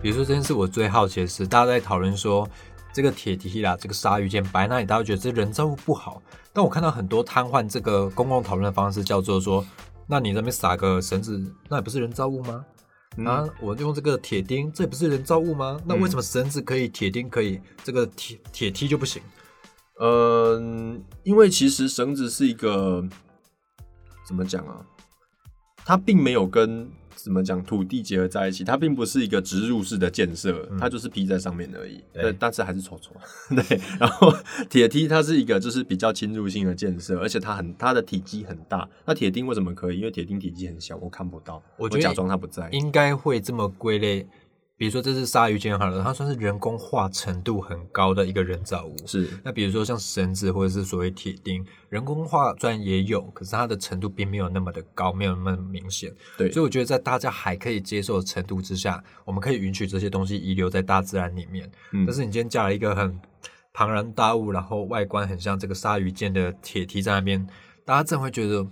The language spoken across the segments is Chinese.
比如说这件事，我最好奇的是，大家在讨论说这个铁梯啦，这个鲨鱼剑摆那里，大家觉得这人造物不好。但我看到很多瘫痪这个公共讨论的方式，叫做说，那你那边撒个绳子，那也不是人造物吗？啊，我用这个铁钉，这也不是人造物吗？那为什么绳子可以，铁钉可以，这个铁铁梯就不行？嗯，因为其实绳子是一个怎么讲啊？它并没有跟怎么讲土地结合在一起，它并不是一个植入式的建设，它就是披在上面而已。对，但是还是丑丑。对，然后铁梯它是一个就是比较侵入性的建设，而且它很它的体积很大。那铁钉为什么可以？因为铁钉体积很小，我看不到，我假装它不在。应该会这么归类。比如说这是鲨鱼剑好了，它算是人工化程度很高的一个人造物。是。那比如说像绳子或者是所谓铁钉，人工化虽然也有，可是它的程度并没有那么的高，没有那么明显。对。所以我觉得在大家还可以接受的程度之下，我们可以允许这些东西遗留在大自然里面。嗯。但是你今天架了一个很庞然大物，然后外观很像这个鲨鱼剑的铁梯在那边，大家真会觉得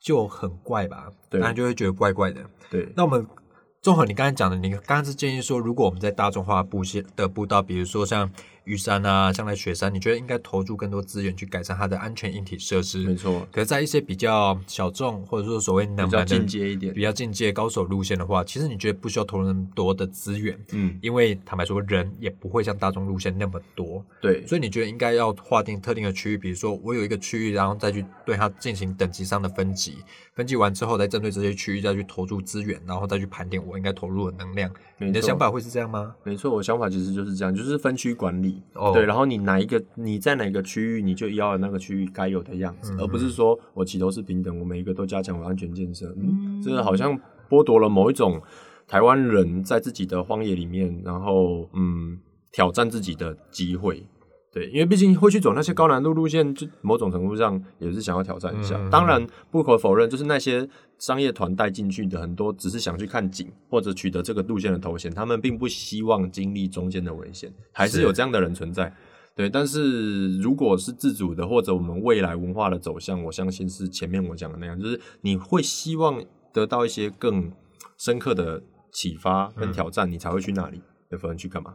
就很怪吧？对。大家就会觉得怪怪的。对。那我们。综合你刚才讲的，你刚刚是建议说，如果我们在大众化布线的布道，比如说像玉山啊，像来雪山，你觉得应该投入更多资源去改善它的安全硬体设施？没错。可是，在一些比较小众或者说所谓比较进阶一点、比较进阶高手路线的话，其实你觉得不需要投入那么多的资源？嗯，因为坦白说，人也不会像大众路线那么多。对。所以你觉得应该要划定特定的区域，比如说我有一个区域，然后再去对它进行等级上的分级。分级完之后，再针对这些区域再去投入资源，然后再去盘点我应该投入的能量。你的想法会是这样吗？没错，我想法其实就是这样，就是分区管理。对，然后你哪一个你在哪个区域，你就要那个区域该有的样子，而不是说我起头是平等，我每一个都加强我安全建设。嗯，这个好像剥夺了某一种台湾人在自己的荒野里面，然后嗯挑战自己的机会。对，因为毕竟会去走那些高难度路线，就某种程度上也是想要挑战一下。当然，不可否认，就是那些商业团带进去的很多，只是想去看景或者取得这个路线的头衔，他们并不希望经历中间的危险，还是有这样的人存在。对，但是如果是自主的，或者我们未来文化的走向，我相信是前面我讲的那样，就是你会希望得到一些更深刻的启发跟挑战，你才会去那里，要不然去干嘛？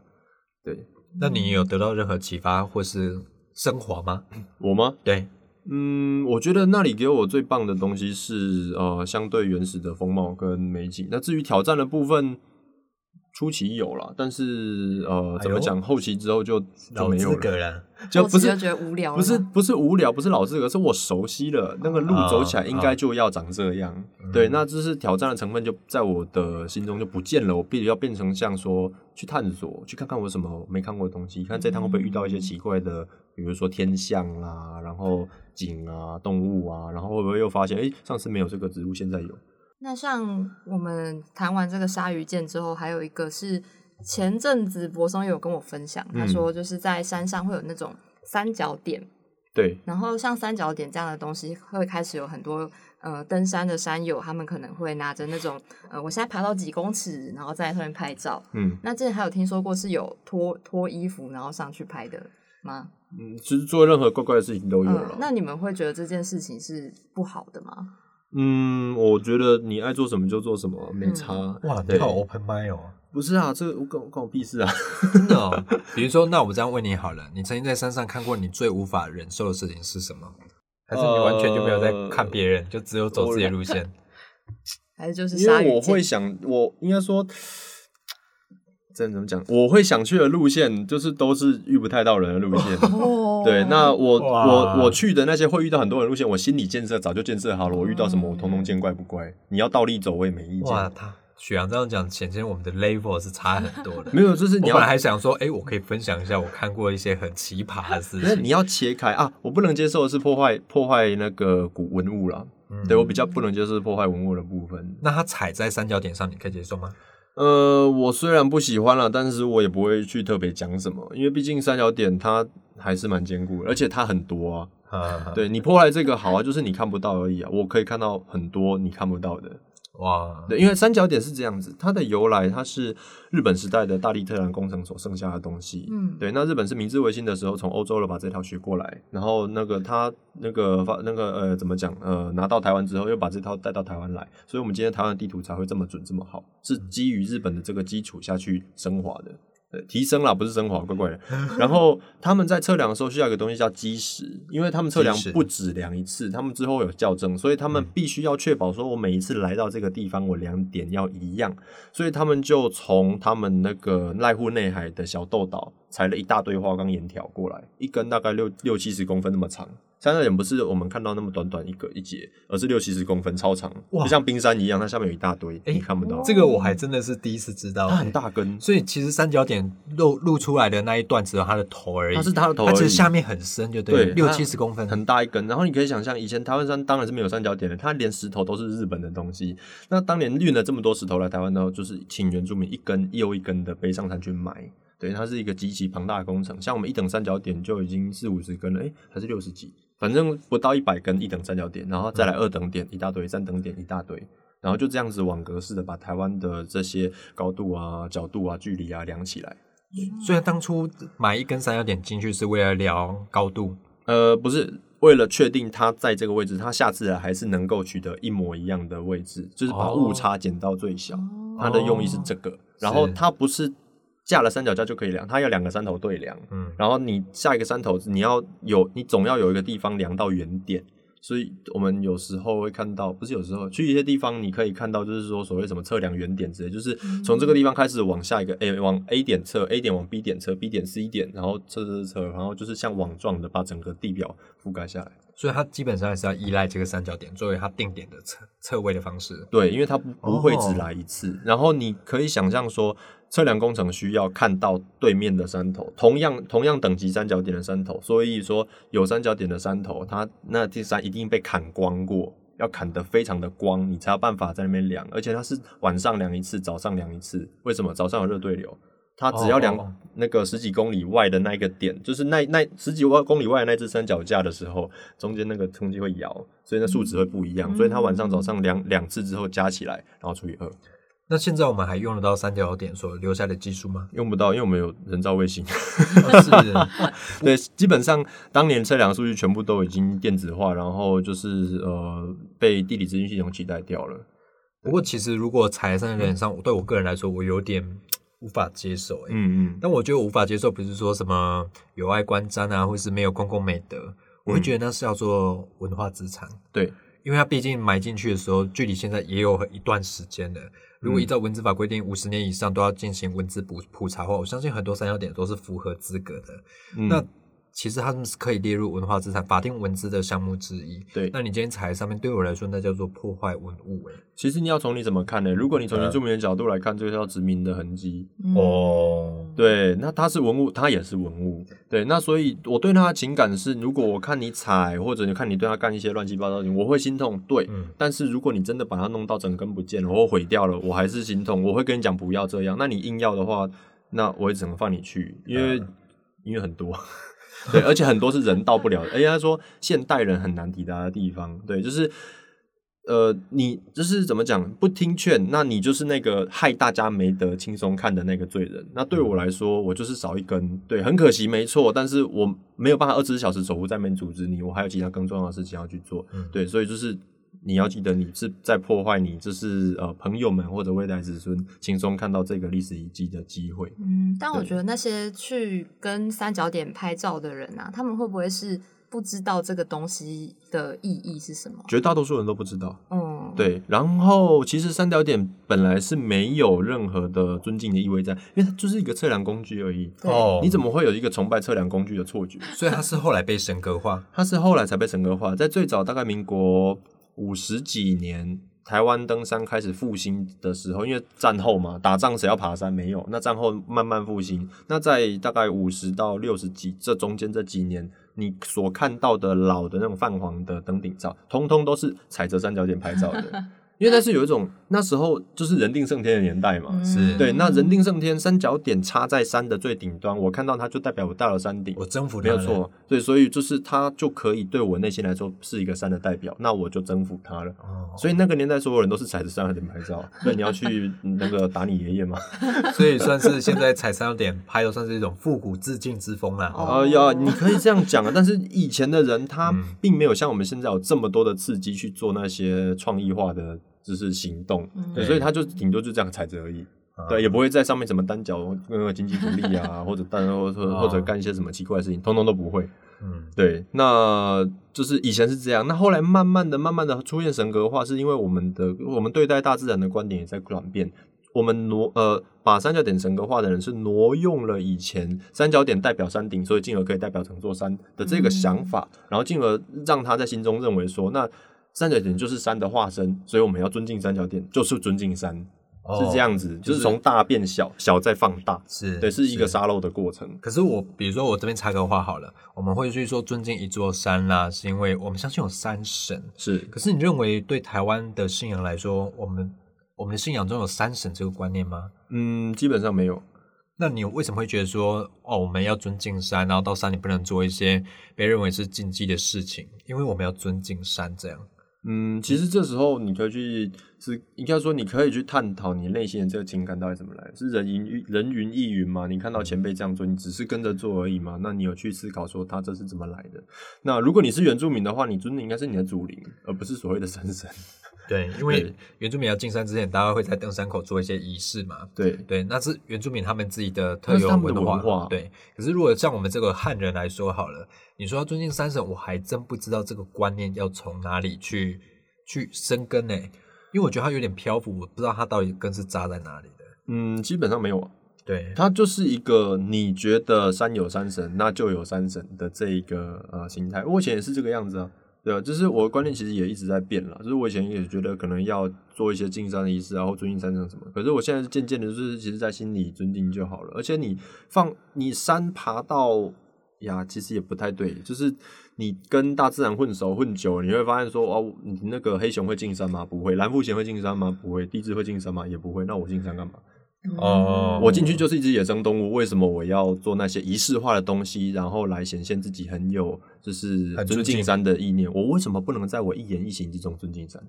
对。那你有得到任何启发或是升华吗？我吗？对，嗯，我觉得那里给我最棒的东西是呃，相对原始的风貌跟美景。那至于挑战的部分。初期有了，但是呃，怎么讲？后期之后就就没有了，就不是觉得无聊，不是不是无聊，不是老资格，是我熟悉了那个路走起来应该就要长这样。对，那这是挑战的成分就在我的心中就不见了。我必须要变成像说去探索，去看看我什么没看过的东西，看这趟会不会遇到一些奇怪的，比如说天象啦，然后景啊、动物啊，然后会不会又发现，哎，上次没有这个植物，现在有。那像我们谈完这个鲨鱼剑之后，还有一个是前阵子博松有跟我分享，他说就是在山上会有那种三角点，对，然后像三角点这样的东西，会开始有很多呃登山的山友，他们可能会拿着那种呃，我现在爬到几公尺，然后在上面拍照，嗯，那之前还有听说过是有脱脱衣服然后上去拍的吗？嗯，其实做任何怪怪的事情都有了。那你们会觉得这件事情是不好的吗？嗯，我觉得你爱做什么就做什么，没差。哇，你好 open mind 哦。不是啊，这个关关我屁事啊！真的哦。比如说，那我这样问你好了，你曾经在山上看过你最无法忍受的事情是什么？还是你完全就没有在看别人，就只有走自己的路线？还是就是因为我会想，我应该说。这怎么讲？我会想去的路线，就是都是遇不太到人的路线。对，那我我我去的那些会遇到很多人路线，我心理建设早就建设好了。我遇到什么，我通通见怪不怪。你要倒立走，我也没意见。哇，他许阳这样讲，显见我们的 level 是差很多的。没有，就是你本来还想说，哎，我可以分享一下我看过一些很奇葩的事情。你要切开啊！我不能接受的是破坏破坏那个古文物了。对我比较不能接受破坏文物的部分。那他踩在三角点上，你可以接受吗？呃，我虽然不喜欢了，但是我也不会去特别讲什么，因为毕竟三角点它还是蛮坚固的，而且它很多啊。对你破坏这个好啊，就是你看不到而已啊。我可以看到很多你看不到的。哇，对，因为三角点是这样子，它的由来，它是日本时代的大力特兰工程所剩下的东西。嗯，对，那日本是明治维新的时候从欧洲了把这套学过来，然后那个他那个发那个呃怎么讲呃拿到台湾之后又把这套带到台湾来，所以我们今天台湾地图才会这么准这么好，是基于日本的这个基础下去升华的。提升了不是升华，怪怪的。然后他们在测量的时候需要一个东西叫基石，因为他们测量不止量一次，他们之后有校正，所以他们必须要确保说，我每一次来到这个地方，我量点要一样。所以他们就从他们那个濑户内海的小豆岛采了一大堆花岗岩条过来，一根大概六六七十公分那么长。三角点不是我们看到那么短短一个一节，而是六七十公分，超长，就像冰山一样，它下面有一大堆，你看不到。这个我还真的是第一次知道，它很大根，所以其实三角点露露出来的那一段只有它的头而已，它是它的头，它其实下面很深，就对，六七十公分，很大一根。然后你可以想象，以前台湾山当然是没有三角点的，它连石头都是日本的东西。那当年运了这么多石头来台湾呢，就是请原住民一根又一根的背上山去埋，对，它是一个极其庞大的工程。像我们一等三角点就已经四五十根了，哎，还是六十几。反正不到一百根一等三角点，然后再来二等点一大堆，三等点一大堆，然后就这样子网格式的把台湾的这些高度啊、角度啊、距离啊量起来。虽然当初买一根三角点进去是为了量高度，呃，不是为了确定它在这个位置，它下次来还是能够取得一模一样的位置，就是把误差减到最小。它的用意是这个，然后它不是。架了三脚架就可以量，它要两个山头对量，嗯，然后你下一个山头，你要有，你总要有一个地方量到原点，所以我们有时候会看到，不是有时候去一些地方，你可以看到，就是说所谓什么测量原点之类，就是从这个地方开始往下一个 A 往 A 点测，A 点往 B 点测，B 点 C 点，然后测测测，然后就是像网状的把整个地表覆盖下来。所以它基本上还是要依赖这个三角点作为它定点的测测位的方式。对，因为它不不会只来一次。然后你可以想象说，测量工程需要看到对面的山头，同样同样等级三角点的山头。所以说有三角点的山头，它那第三一定被砍光过，要砍得非常的光，你才有办法在那边量。而且它是晚上量一次，早上量一次。为什么？早上有热对流。它只要量那个十几公里外的那一个点，就是那那十几万公里外的那只三脚架的时候，中间那个冲击会摇，所以那数值会不一样。所以它晚上早上量两次之后加起来，然后除以二。那现在我们还用得到三角点所留下的技术吗？用不到，因为我们有人造卫星。是，对，基本上当年测量数据全部都已经电子化，然后就是呃被地理资讯系统取代掉了。不过其实如果踩在点上，对我个人来说，我有点。无法接受，嗯嗯，但我觉得无法接受不是说什么有碍观瞻啊，或是没有公共美德，我会觉得那是要做文化资产，对，因为它毕竟埋进去的时候，距离现在也有一段时间了。如果依照文字法规定，五十年以上都要进行文字普普查的话，我相信很多三角点都是符合资格的。那其实他们是可以列入文化资产法定文字的项目之一。对，那你今天踩在上面，对我来说那叫做破坏文物诶。其实你要从你怎么看呢？如果你从原住民的角度来看，这个叫殖民的痕迹哦。对，那它是文物，它也是文物。对，那所以我对它的情感是，如果我看你踩，或者你看你对它干一些乱七八糟的事情，我会心痛。对，但是如果你真的把它弄到整根不见了，或毁掉了，我还是心痛。我会跟你讲不要这样。那你硬要的话，那我也只能放你去，因为因为很多。对，而且很多是人到不了，而且他说现代人很难抵达的地方。对，就是，呃，你就是怎么讲，不听劝，那你就是那个害大家没得轻松看的那个罪人。那对我来说，我就是少一根，对，很可惜，没错。但是我没有办法二十四小时守护在那边阻止你，我还有其他更重要的事情要去做。对，所以就是。你要记得，你是在破坏你，就是呃朋友们或者未来子孙轻松看到这个历史遗迹的机会。嗯，但我觉得那些去跟三角点拍照的人啊，他们会不会是不知道这个东西的意义是什么？绝大多数人都不知道。嗯，对。然后其实三角点本来是没有任何的尊敬的意味在，因为它就是一个测量工具而已。哦，你怎么会有一个崇拜测量工具的错觉？所以它是后来被神格化，它是后来才被神格化，在最早大概民国。五十几年，台湾登山开始复兴的时候，因为战后嘛，打仗谁要爬山？没有。那战后慢慢复兴。那在大概五十到六十几这中间这几年，你所看到的老的那种泛黄的登顶照，通通都是踩着三角点拍照的。因为那是有一种那时候就是人定胜天的年代嘛，是对，那人定胜天，三角点插在山的最顶端，我看到它就代表我到了山顶，我征服没有错，对，所以就是它就可以对我内心来说是一个山的代表，那我就征服它了。哦，所以那个年代所有人都是踩着三角点拍照，那你要去 那个打你爷爷吗？所以算是现在踩三角点拍的算是一种复古致敬之风了。啊呀，你可以这样讲啊，但是以前的人他并没有像我们现在有这么多的刺激去做那些创意化的。就是行动，对，所以他就顶多就这样踩着而已，对，也不会在上面什么单脚那个经济独立啊，或者单或者或者干一些什么奇怪的事情，通通都不会。嗯，对，那就是以前是这样，那后来慢慢的、慢慢的出现神格化，是因为我们的我们对待大自然的观点也在转变，我们挪呃把三角点神格化的人是挪用了以前三角点代表山顶，所以进而可以代表整座山的这个想法，然后进而让他在心中认为说那。三角点就是山的化身，所以我们要尊敬三角点，就是尊敬山，是这样子，就是从大变小，小再放大，是对，是一个沙漏的过程。可是我，比如说我这边插个话好了，我们会去说尊敬一座山啦，是因为我们相信有山神，是。可是你认为对台湾的信仰来说，我们我们的信仰中有山神这个观念吗？嗯，基本上没有。那你为什么会觉得说，哦，我们要尊敬山，然后到山里不能做一些被认为是禁忌的事情？因为我们要尊敬山，这样。嗯，其实这时候你可以去是应该说你可以去探讨你内心的这个情感到底怎么来，是人云人云亦云吗？你看到前辈这样做，你只是跟着做而已吗？那你有去思考说他这是怎么来的？那如果你是原住民的话，你尊的应该是你的祖灵，而不是所谓的神神。对，因为原住民要进山之前，大家会在登山口做一些仪式嘛。对对，那是原住民他们自己的特有文化。对，可是如果像我们这个汉人来说好了，你说要尊敬山神，我还真不知道这个观念要从哪里去去生根呢？因为我觉得它有点漂浮，我不知道它到底根是扎在哪里的。嗯，基本上没有。对，它就是一个你觉得山有山神，那就有山神的这一个呃心态。我以前也是这个样子啊。对啊，就是我的观念其实也一直在变了。就是我以前也觉得可能要做一些敬山的仪式，然后尊敬山上什么。可是我现在渐渐的，就是其实在心里尊敬就好了。而且你放你山爬到呀，其实也不太对。就是你跟大自然混熟混久了，你会发现说哦，你那个黑熊会进山吗？不会。蓝腹鹇会进山吗？不会。地质会进山吗？也不会。那我进山干嘛？哦，我进去就是一只野生动物，为什么我要做那些仪式化的东西，然后来显现自己很有就是尊敬山的意念？我为什么不能在我一言一行之中尊敬山？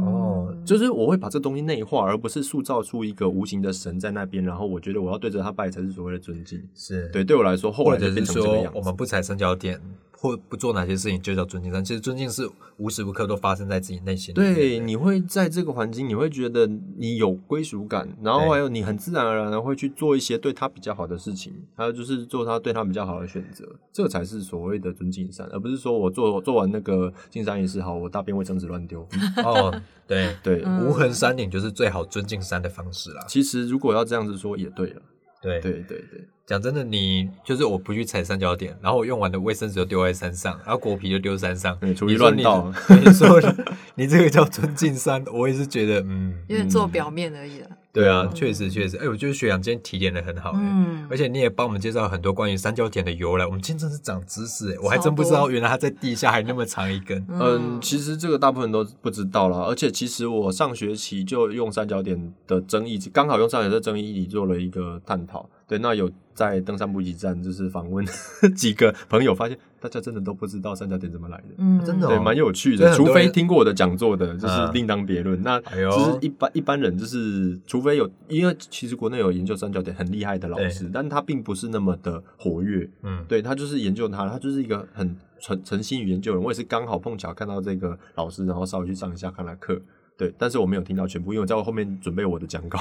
哦，就是我会把这东西内化，而不是塑造出一个无形的神在那边，然后我觉得我要对着他拜才是所谓的尊敬。是对，对我来说，后来就变成这个样。我们不踩三角点。或不做哪些事情就叫尊敬，但其实尊敬是无时无刻都发生在自己内心。对，你会在这个环境，你会觉得你有归属感，然后还有你很自然而然的会去做一些对他比较好的事情，还有就是做他对他比较好的选择，这才是所谓的尊敬山，而不是说我做做完那个敬山仪式好，我大便会整子乱丢。哦，对对，无痕山顶就是最好尊敬山的方式啦。其实如果要这样子说，也对了。对对对对。讲真的，你就是我不去踩三角点，然后我用完的卫生纸就丢在山上，然后果皮就丢山上，处于乱倒。你 说 你这个叫尊敬山，我也是觉得，嗯，有点做表面而已了。对啊，确实确实，哎，我觉得学长今天提点的很好，嗯，而且你也帮我们介绍很多关于三角点的由来，我们今天真是长知识，哎，我还真不知道原来它在地下还那么长一根。嗯，其实这个大部分都不知道啦，而且其实我上学期就用三角点的争议，刚好用三角点的争议里做了一个探讨。对，那有在登山补给站就是访问 几个朋友，发现大家真的都不知道三角点怎么来的，嗯，真的，对，蛮有趣的。除非听过我的讲座的，就是另当别论。那就是一般一般人，就是除非有，因为其实国内有研究三角点很厉害的老师，但他并不是那么的活跃。嗯，对他就是研究他，他就是一个很诚诚心于研究人。我也是刚好碰巧看到这个老师，然后稍微去上一下看了课。对，但是我没有听到全部，因为我在我后面准备我的讲稿，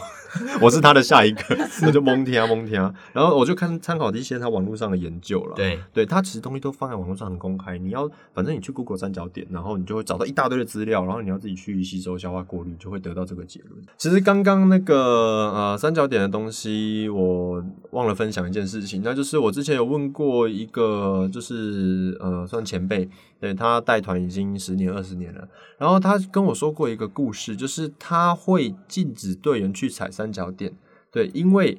我是他的下一个，那就蒙听啊蒙听啊，然后我就看参考一些他网络上的研究了。对，对他其实东西都放在网络上很公开，你要反正你去 Google 三角点，然后你就会找到一大堆的资料，然后你要自己去吸收、消化、过滤，就会得到这个结论。其实刚刚那个呃三角点的东西，我忘了分享一件事情，那就是我之前有问过一个，就是呃算前辈。对他带团已经十年二十年了，然后他跟我说过一个故事，就是他会禁止队员去踩三角点，对，因为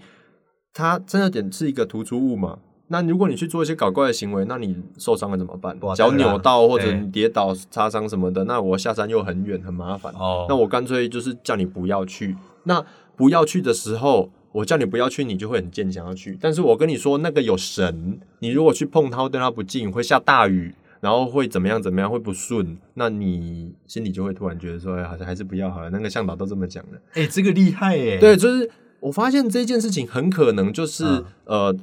他三角点是一个突出物嘛。那如果你去做一些搞怪的行为，那你受伤了怎么办？脚扭到或者你跌倒擦伤什么的，那我下山又很远很麻烦。哦，那我干脆就是叫你不要去。那不要去的时候，我叫你不要去，你就会很坚强要去。但是我跟你说，那个有神，你如果去碰它，对它不敬，会下大雨，然后会怎么样怎么样，会不顺，那你心里就会突然觉得说，哎，好像还是不要好了。那个向导都这么讲了。哎，这个厉害哎。对，就是我发现这件事情很可能就是呃，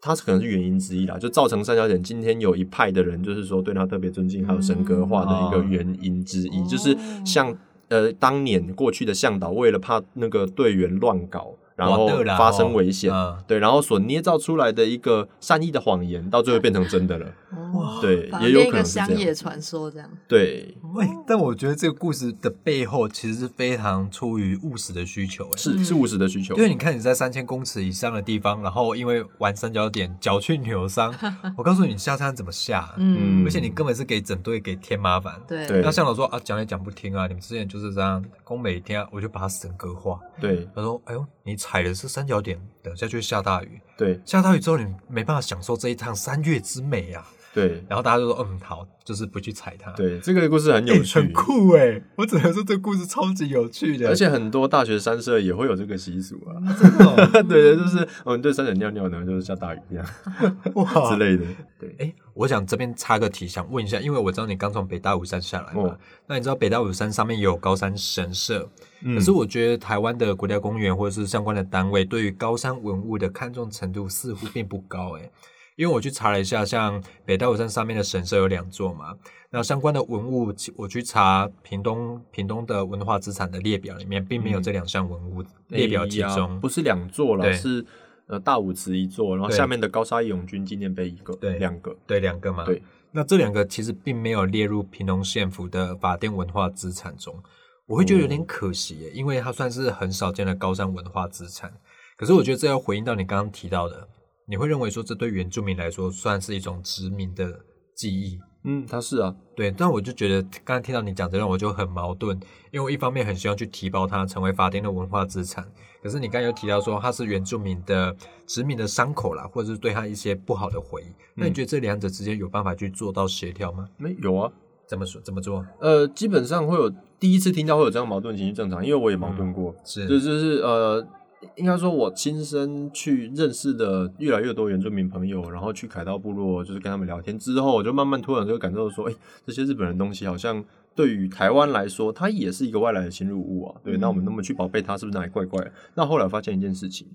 它可能是原因之一啦，就造成三角点今天有一派的人就是说对他特别尊敬，还有神格化的一个原因之一，就是像。呃，当年过去的向导为了怕那个队员乱搞。然后发生危险，对，然后所捏造出来的一个善意的谎言，到最后变成真的了。哇，对，也有可能乡野传说这样。对，喂，但我觉得这个故事的背后其实是非常出于务实的需求，是是务实的需求。因为你看你在三千公尺以上的地方，然后因为玩三角点脚去扭伤，我告诉你下山怎么下，嗯，而且你根本是给整队给添麻烦。对，那向导说啊，讲也讲不听啊，你们之前就是这样，工每天我就把它神格化。对，他说，哎呦，你。踩的是三角点，等下就会下大雨。对，下大雨之后，你没办法享受这一趟三月之美啊。对，然后大家就说：“嗯，好，就是不去踩它。”对，这个故事很有趣，很酷哎！我只能说这个故事超级有趣的，而且很多大学三社也会有这个习俗啊。真的，对 对，就是我们对山人尿尿呢，就是下大雨这样 哇之类的。对，哎，我想这边插个题，想问一下，因为我知道你刚从北大武山下来嘛，那你知道北大武山上面也有高山神社，可是我觉得台湾的国家公园或者是相关的单位对于高山文物的看重程度似乎并不高，哎。因为我去查了一下，像北大武山上面的神社有两座嘛，那相关的文物，我去查屏东屏东的文化资产的列表里面，并没有这两项文物列表其中，不是两座了，是呃大武祠一座，然后下面的高沙义勇军纪念碑一个，对，两个，对，两个嘛，对，那这两个其实并没有列入屏东县府的法定文化资产中，我会觉得有点可惜耶，因为它算是很少见的高山文化资产，可是我觉得这要回应到你刚刚提到的。你会认为说这对原住民来说算是一种殖民的记忆？嗯，他是啊，对。但我就觉得刚才听到你讲这段，我就很矛盾，因为我一方面很希望去提报它成为法定的文化资产，可是你刚才又提到说它是原住民的殖民的伤口啦，或者是对他一些不好的回忆。那你觉得这两者之间有办法去做到协调吗？没有啊，怎么说？怎么做？呃，基本上会有第一次听到会有这样矛盾情绪正常，因为我也矛盾过，是，就就是呃。应该说，我亲身去认识的越来越多原住民朋友，然后去凯道部落，就是跟他们聊天之后，我就慢慢突然就感受说，哎，这些日本人东西好像对于台湾来说，它也是一个外来的侵入物啊。对，那我们那么去宝贝它，是不是哪里怪怪？那后来发现一件事情，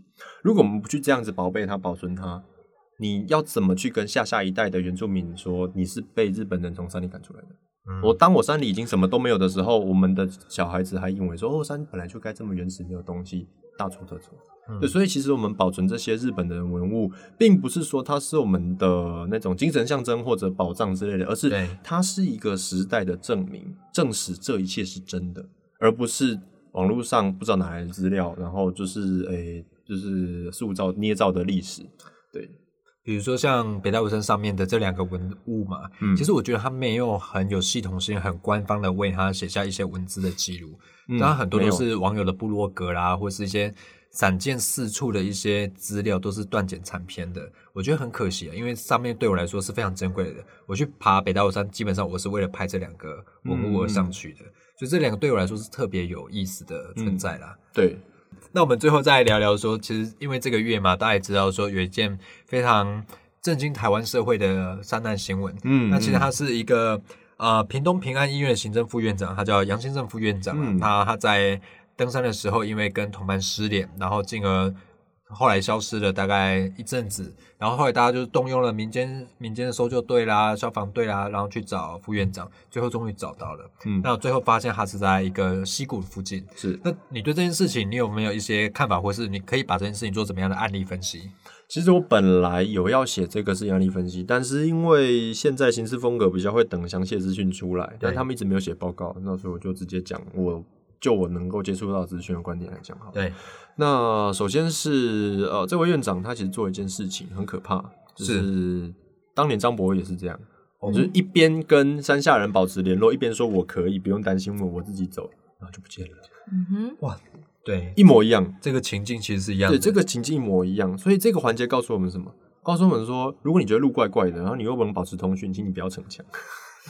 如果我们不去这样子宝贝它、保存它，你要怎么去跟下下一代的原住民说，你是被日本人从山里赶出来的？我当我山里已经什么都没有的时候，我们的小孩子还以为说，哦，山本来就该这么原始，没有东西。大错特错，对，所以其实我们保存这些日本的文物，并不是说它是我们的那种精神象征或者宝藏之类的，而是它是一个时代的证明，证实这一切是真的，而不是网络上不知道哪来的资料，然后就是诶，就是塑造捏造的历史。对，比如说像北大武山上面的这两个文物嘛，嗯，其实我觉得它没有很有系统性、很官方的为他写下一些文字的记录。当然，很多都是网友的部落格啦，或是一些散见四处的一些资料，都是断简残篇的。我觉得很可惜啊，因为上面对我来说是非常珍贵的。我去爬北大武山，基本上我是为了拍这两个文物而上去的，所以这两个对我来说是特别有意思的存在啦。对，那我们最后再聊聊说，其实因为这个月嘛，大家也知道说有一件非常震惊台湾社会的三难新闻。嗯，那其实他是一个。呃，屏东平安医院行政副院长，他叫杨先生副院长。嗯他他在登山的时候，因为跟同伴失联，然后进而后来消失了大概一阵子。然后后来大家就动用了民间民间的搜救队啦、消防队啦，然后去找副院长，最后终于找到了。嗯，那最后发现他是在一个溪谷附近。是，那你对这件事情，你有没有一些看法，或是你可以把这件事情做怎么样的案例分析？其实我本来有要写这个是案例分析，但是因为现在行事风格比较会等详细资讯出来，但他们一直没有写报告，那所以我就直接讲，我就我能够接触到资讯的观点来讲哈。对，那首先是呃，这位院长他其实做一件事情很可怕，就是当年张博也是这样，就是一边跟山下人保持联络，一边说我可以不用担心我，我自己走，然后就不见了。嗯哼，哇。对，一模一样，这个情境其实是一样。对，这个情境一模一样，所以这个环节告诉我们什么？告诉我们说，如果你觉得路怪怪的，然后你又不能保持通讯，请你不要逞强。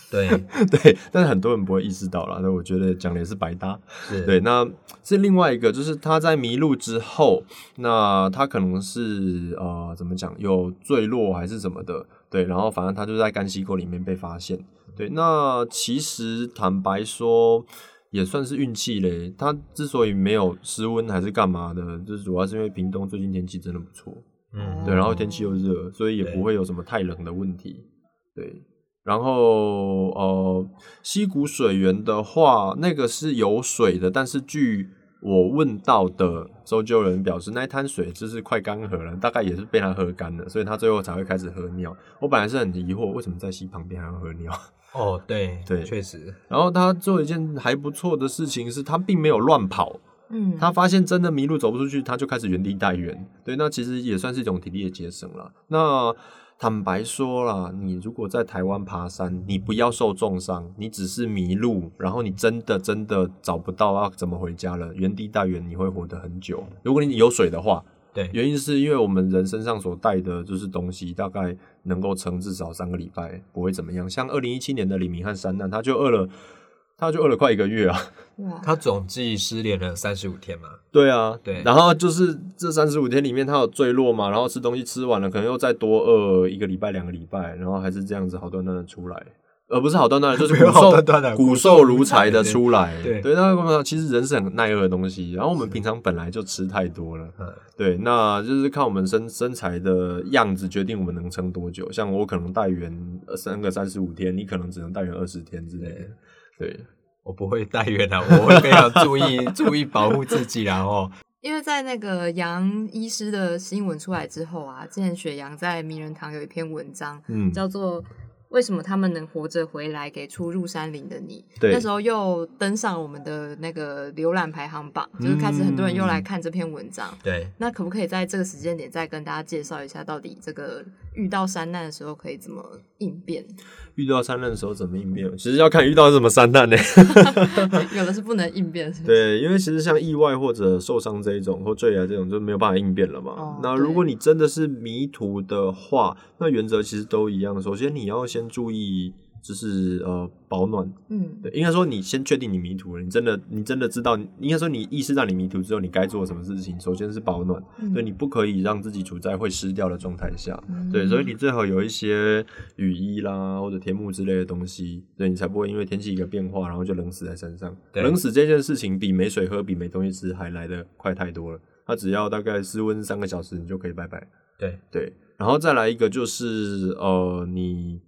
对 对，但是很多人不会意识到啦。那我觉得讲的也是白搭。对，那是另外一个，就是他在迷路之后，那他可能是呃怎么讲，有坠落还是什么的。对，然后反正他就在干溪沟里面被发现。对，那其实坦白说也算是运气嘞。他之所以没有失温还是干嘛的，就是主要是因为屏东最近天气真的不错。嗯，对，然后天气又热，所以也不会有什么太冷的问题。对。然后，呃，溪谷水源的话，那个是有水的，但是据我问到的搜救人表示，那一滩水就是快干涸了，大概也是被他喝干了，所以他最后才会开始喝尿。我本来是很疑惑，为什么在溪旁边还要喝尿？哦，对对，确实。然后他做一件还不错的事情，是他并没有乱跑。嗯，他发现真的迷路走不出去，他就开始原地待援。对，那其实也算是一种体力的节省了。那。坦白说啦，你如果在台湾爬山，你不要受重伤，你只是迷路，然后你真的真的找不到要怎么回家了，原地待援你会活得很久。如果你有水的话，对，原因是因为我们人身上所带的就是东西，大概能够撑至少三个礼拜，不会怎么样。像二零一七年的李明和山难，他就饿了。他就饿了快一个月啊！他总计失联了三十五天嘛？对啊，对。然后就是这三十五天里面，他有坠落嘛，然后吃东西吃完了，可能又再多饿一个礼拜、两个礼拜，然后还是这样子好端端的出来，而不是好端端的，就是骨瘦骨瘦如柴的出来。对对，那其实人是很耐饿的东西，然后我们平常本来就吃太多了。对，那就是看我们身身材的样子决定我们能撑多久。像我可能带援三个三十五天，你可能只能带援二十天之类的。对，我不会带远啊，我会非常注意 注意保护自己，然后，因为在那个杨医师的新闻出来之后啊，之前雪阳在名人堂有一篇文章，嗯，叫做。为什么他们能活着回来？给出入山林的你，那时候又登上我们的那个浏览排行榜，就是开始很多人又来看这篇文章。对，那可不可以在这个时间点再跟大家介绍一下，到底这个遇到山难的时候可以怎么应变？遇到山难的时候怎么应变？其实要看遇到什么山难呢？有的是不能应变，对，因为其实像意外或者受伤这一种或坠崖这种就没有办法应变了嘛。那如果你真的是迷途的话，那原则其实都一样。首先你要先注意。就是呃保暖，嗯，对，应该说你先确定你迷途了，你真的你真的知道，应该说你意识到你迷途之后，你该做什么事情。首先是保暖，对，你不可以让自己处在会湿掉的状态下，对，所以你最好有一些雨衣啦或者天幕之类的东西，对你才不会因为天气一个变化，然后就冷死在山上。冷死这件事情比没水喝、比没东西吃还来得快太多了。它只要大概室温三个小时，你就可以拜拜。对对，然后再来一个就是呃，你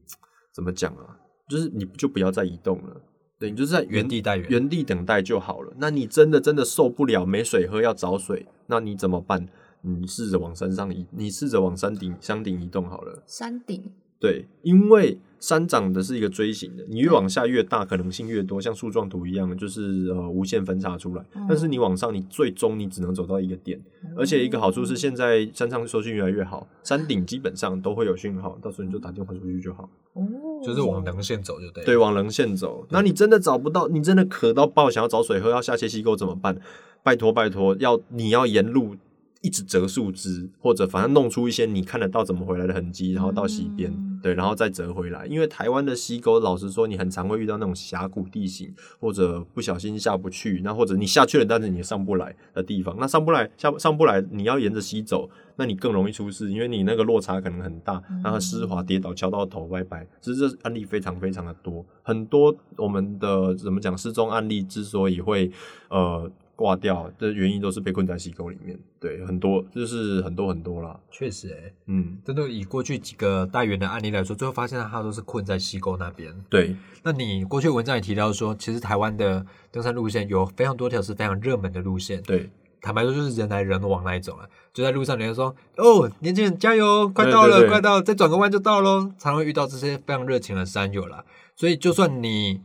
怎么讲啊？就是你就不要再移动了，对你就是在原地待原地等待就好了。那你真的真的受不了没水喝要找水，那你怎么办？你试着往山上移，你试着往山顶山顶移动好了。山顶。对，因为山长的是一个锥形的，你越往下越大，可能性越多，像树状图一样，就是呃无限分叉出来。但是你往上，你最终你只能走到一个点，而且一个好处是现在山上收讯越来越好，山顶基本上都会有讯号，到时候你就打电话出去就好。哦，就是往棱线走就对。对，往棱线走。那你真的找不到，你真的渴到爆，想要找水喝，要下切溪沟怎么办？拜托拜托，要你要沿路。一直折树枝，或者反正弄出一些你看得到怎么回来的痕迹，然后到溪边，对，然后再折回来。因为台湾的溪沟，老实说，你很常会遇到那种峡谷地形，或者不小心下不去，那或者你下去了，但是你上不来的地方，那上不来下上不来，你要沿着溪走，那你更容易出事，因为你那个落差可能很大，然后湿滑跌倒敲到头拜拜。其实这案例非常非常的多，很多我们的怎么讲失踪案例之所以会呃。挂掉的原因都是被困在溪沟里面，对，很多就是很多很多啦。确实，哎，嗯，真的以过去几个大源的案例来说，最后发现他都是困在溪沟那边。对，那你过去文章也提到说，其实台湾的登山路线有非常多条是非常热门的路线。对，坦白说就是人来人往那一种啊，就在路上，人家说哦，年轻人加油，快到了，快到，再转个弯就到喽，常会遇到这些非常热情的山友啦。所以，就算你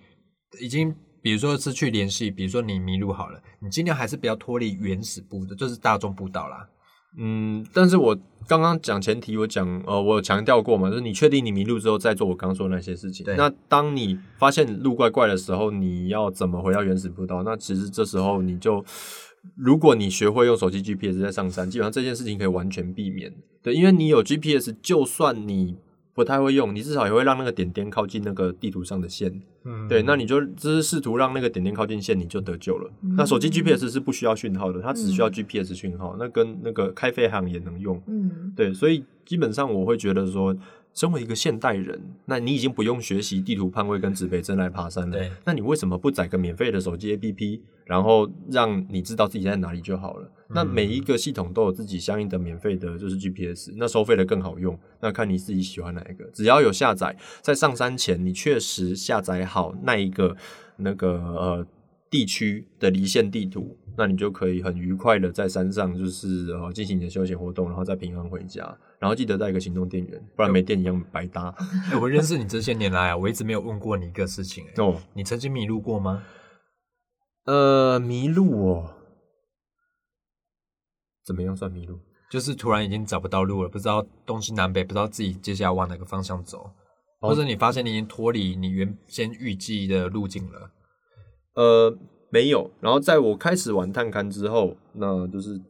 已经。比如说失去联系，比如说你迷路好了，你尽量还是不要脱离原始步的，就是大众步道啦。嗯，但是我刚刚讲前提，我讲呃，我有强调过嘛，就是你确定你迷路之后再做我刚说的那些事情。那当你发现路怪怪的时候，你要怎么回到原始步道？那其实这时候你就，如果你学会用手机 GPS 在上山，基本上这件事情可以完全避免。对，因为你有 GPS，就算你。不太会用，你至少也会让那个点点靠近那个地图上的线。嗯，对，那你就只是试图让那个点点靠近线，你就得救了。那手机 GPS 是不需要讯号的，它只需要 GPS 讯号，那跟那个开飞航也能用。嗯，对，所以基本上我会觉得说。身为一个现代人，那你已经不用学习地图判位跟指北针来爬山了。那你为什么不载个免费的手机 APP，然后让你知道自己在哪里就好了？那每一个系统都有自己相应的免费的，就是 GPS。那收费的更好用，那看你自己喜欢哪一个。只要有下载，在上山前你确实下载好那一个那个呃地区的离线地图。那你就可以很愉快的在山上，就是呃进行你的休闲活动，然后再平安回家。然后记得带一个行动电源，不然没电一样白搭。我认识你这些年来啊，我一直没有问过你一个事情。哦，你曾经迷路过吗？呃，迷路哦，怎么样算迷路？就是突然已经找不到路了，不知道东西南北，不知道自己接下来往哪个方向走，或者你发现你已经脱离你原先预计的路径了。呃。没有，然后在我开始玩探勘之后，那就是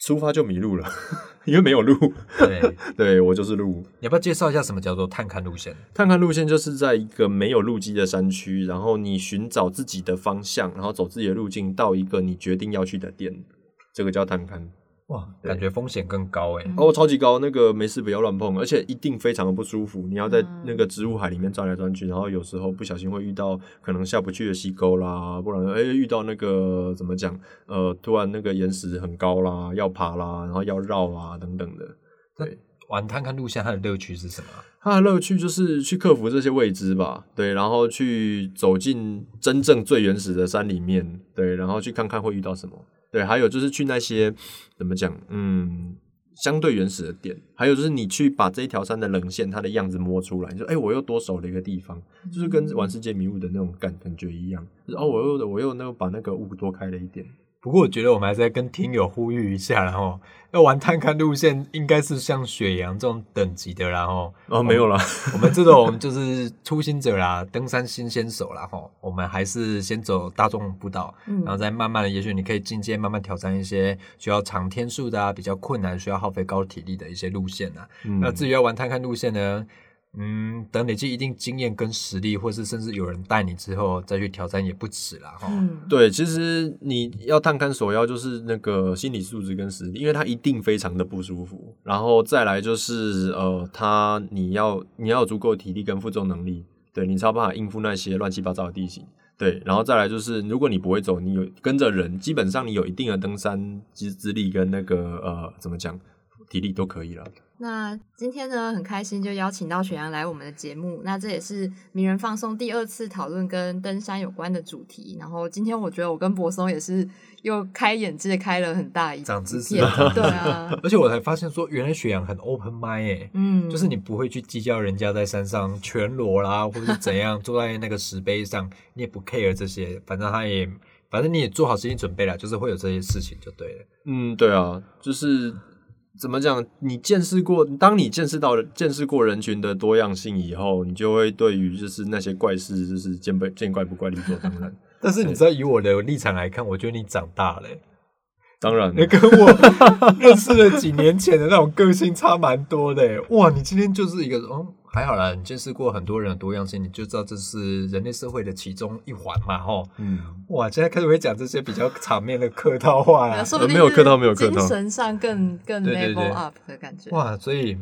出发就迷路了，因为没有路。对，对我就是路。你要不要介绍一下什么叫做探勘路线？探勘路线就是在一个没有路基的山区，然后你寻找自己的方向，然后走自己的路径到一个你决定要去的店，这个叫探勘。哇，感觉风险更高哎！哦，超级高，那个没事不要乱碰，而且一定非常的不舒服。你要在那个植物海里面转来转去，然后有时候不小心会遇到可能下不去的溪沟啦，不然哎遇到那个怎么讲？呃，突然那个岩石很高啦，要爬啦，然后要绕啊等等的。对，玩探看路线，它的乐趣是什么？它的乐趣就是去克服这些未知吧。对，然后去走进真正最原始的山里面，对，然后去看看会遇到什么。对，还有就是去那些怎么讲，嗯，相对原始的点，还有就是你去把这一条山的棱线，它的样子摸出来，你说，哎，我又多守了一个地方，就是跟玩世界迷雾的那种感感觉一样，哦，我又我又那个把那个雾多开了一点。不过我觉得我们还是在跟听友呼吁一下，然后要玩探勘路线，应该是像雪阳这种等级的，然后哦没有了，我们这种就是初心者啦，登山新鲜手啦，哈，我们还是先走大众步道，然后再慢慢的，也许你可以进阶，慢慢挑战一些需要长天数的啊，比较困难，需要耗费高体力的一些路线啊。那至于要玩探勘路线呢？嗯，等累积一定经验跟实力，或是甚至有人带你之后再去挑战也不迟啦。哈。对，其实你要探勘首要就是那个心理素质跟实力，因为他一定非常的不舒服。然后再来就是呃，他你要你要有足够的体力跟负重能力，对你才有办法应付那些乱七八糟的地形。对，然后再来就是如果你不会走，你有跟着人，基本上你有一定的登山资资历跟那个呃怎么讲体力都可以了。那今天呢，很开心就邀请到雪阳来我们的节目。那这也是名人放送第二次讨论跟登山有关的主题。然后今天我觉得我跟柏松也是又开眼界，开了很大一长知识。对啊，而且我才发现说，原来雪阳很 open mind 哎，嗯，就是你不会去计较人家在山上全裸啦，或者是怎样 坐在那个石碑上，你也不 care 这些，反正他也，反正你也做好心理准备了，就是会有这些事情就对了。嗯，对啊，就是。怎么讲？你见识过，当你见识到见识过人群的多样性以后，你就会对于就是那些怪事，就是见不见怪不怪理所当然。但是你知道，以我的立场来看，我觉得你长大了。当然，你跟我认识了几年前的那种个性差蛮多的。哇，你今天就是一个哦。还好啦，你见识过很多人的多样性，你就知道这是人类社会的其中一环嘛，吼。嗯，哇，现在开始会讲这些比较场面的客套话啊，没有客套，没有客套，精神上更更 level up 的感觉。哇，所以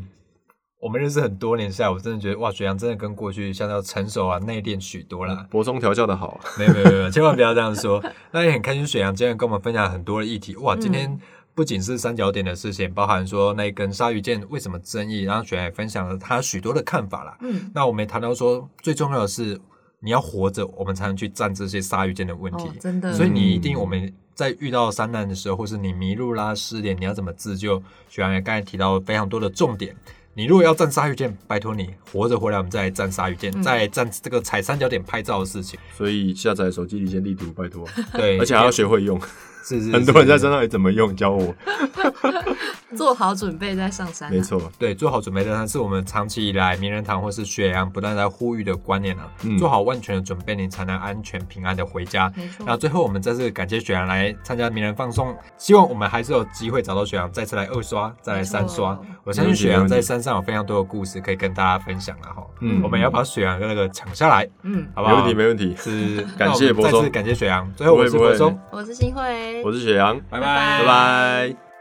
我们认识很多年下来，我真的觉得哇，水阳真的跟过去相较成熟啊，内敛许多啦。博中调教的好，没有没有没有，千万不要这样说。那也很开心，水阳今天跟我们分享很多的议题。哇，今天。不仅是三角点的事情，包含说那一根鲨鱼剑为什么争议，然后雪也分享了他许多的看法啦。嗯，那我们也谈到说，最重要的是你要活着，我们才能去战这些鲨鱼剑的问题。真的，所以你一定我们在遇到山难的时候，或是你迷路啦、失联，你要怎么自救？雪阳也刚才提到非常多的重点。你如果要战鲨鱼剑，拜托你活着回来，我们再来战鲨鱼剑，再战这个踩三角点拍照的事情。所以下载手机离线地图，拜托。对，而且还要学会用。是是，很多人在山上也怎么用，教我。做好准备再上山。没错，对，做好准备的是我们长期以来名人堂或是雪阳不断在呼吁的观念啊。做好万全的准备，你才能安全平安的回家。没错。那最后我们再次感谢雪阳来参加名人放送，希望我们还是有机会找到雪阳，再次来二刷，再来三刷。我相信雪阳在山上有非常多的故事可以跟大家分享了哈。嗯，我们要把雪阳的那个抢下来。嗯，好不好？没问题，没问题。是，感谢博松，再次感谢雪阳。最后我是博松，我是新慧，我是雪阳，拜拜，拜拜。